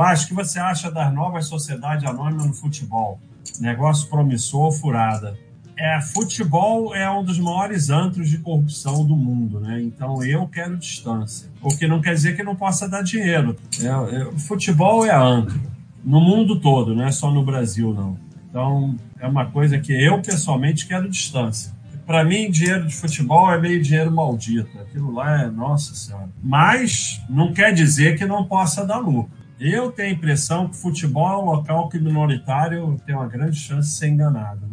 Baixo, o que você acha das novas sociedades anônimas no futebol? Negócio promissor, furada. É, futebol é um dos maiores antros de corrupção do mundo, né? Então eu quero distância. O que não quer dizer que não possa dar dinheiro. É, é, futebol é antro. No mundo todo, não é só no Brasil, não. Então é uma coisa que eu pessoalmente quero distância. Para mim, dinheiro de futebol é meio dinheiro maldito. Aquilo lá é, nossa senhora. Mas não quer dizer que não possa dar lucro. Eu tenho a impressão que futebol é um local que minoritário tem uma grande chance de ser enganado. Né?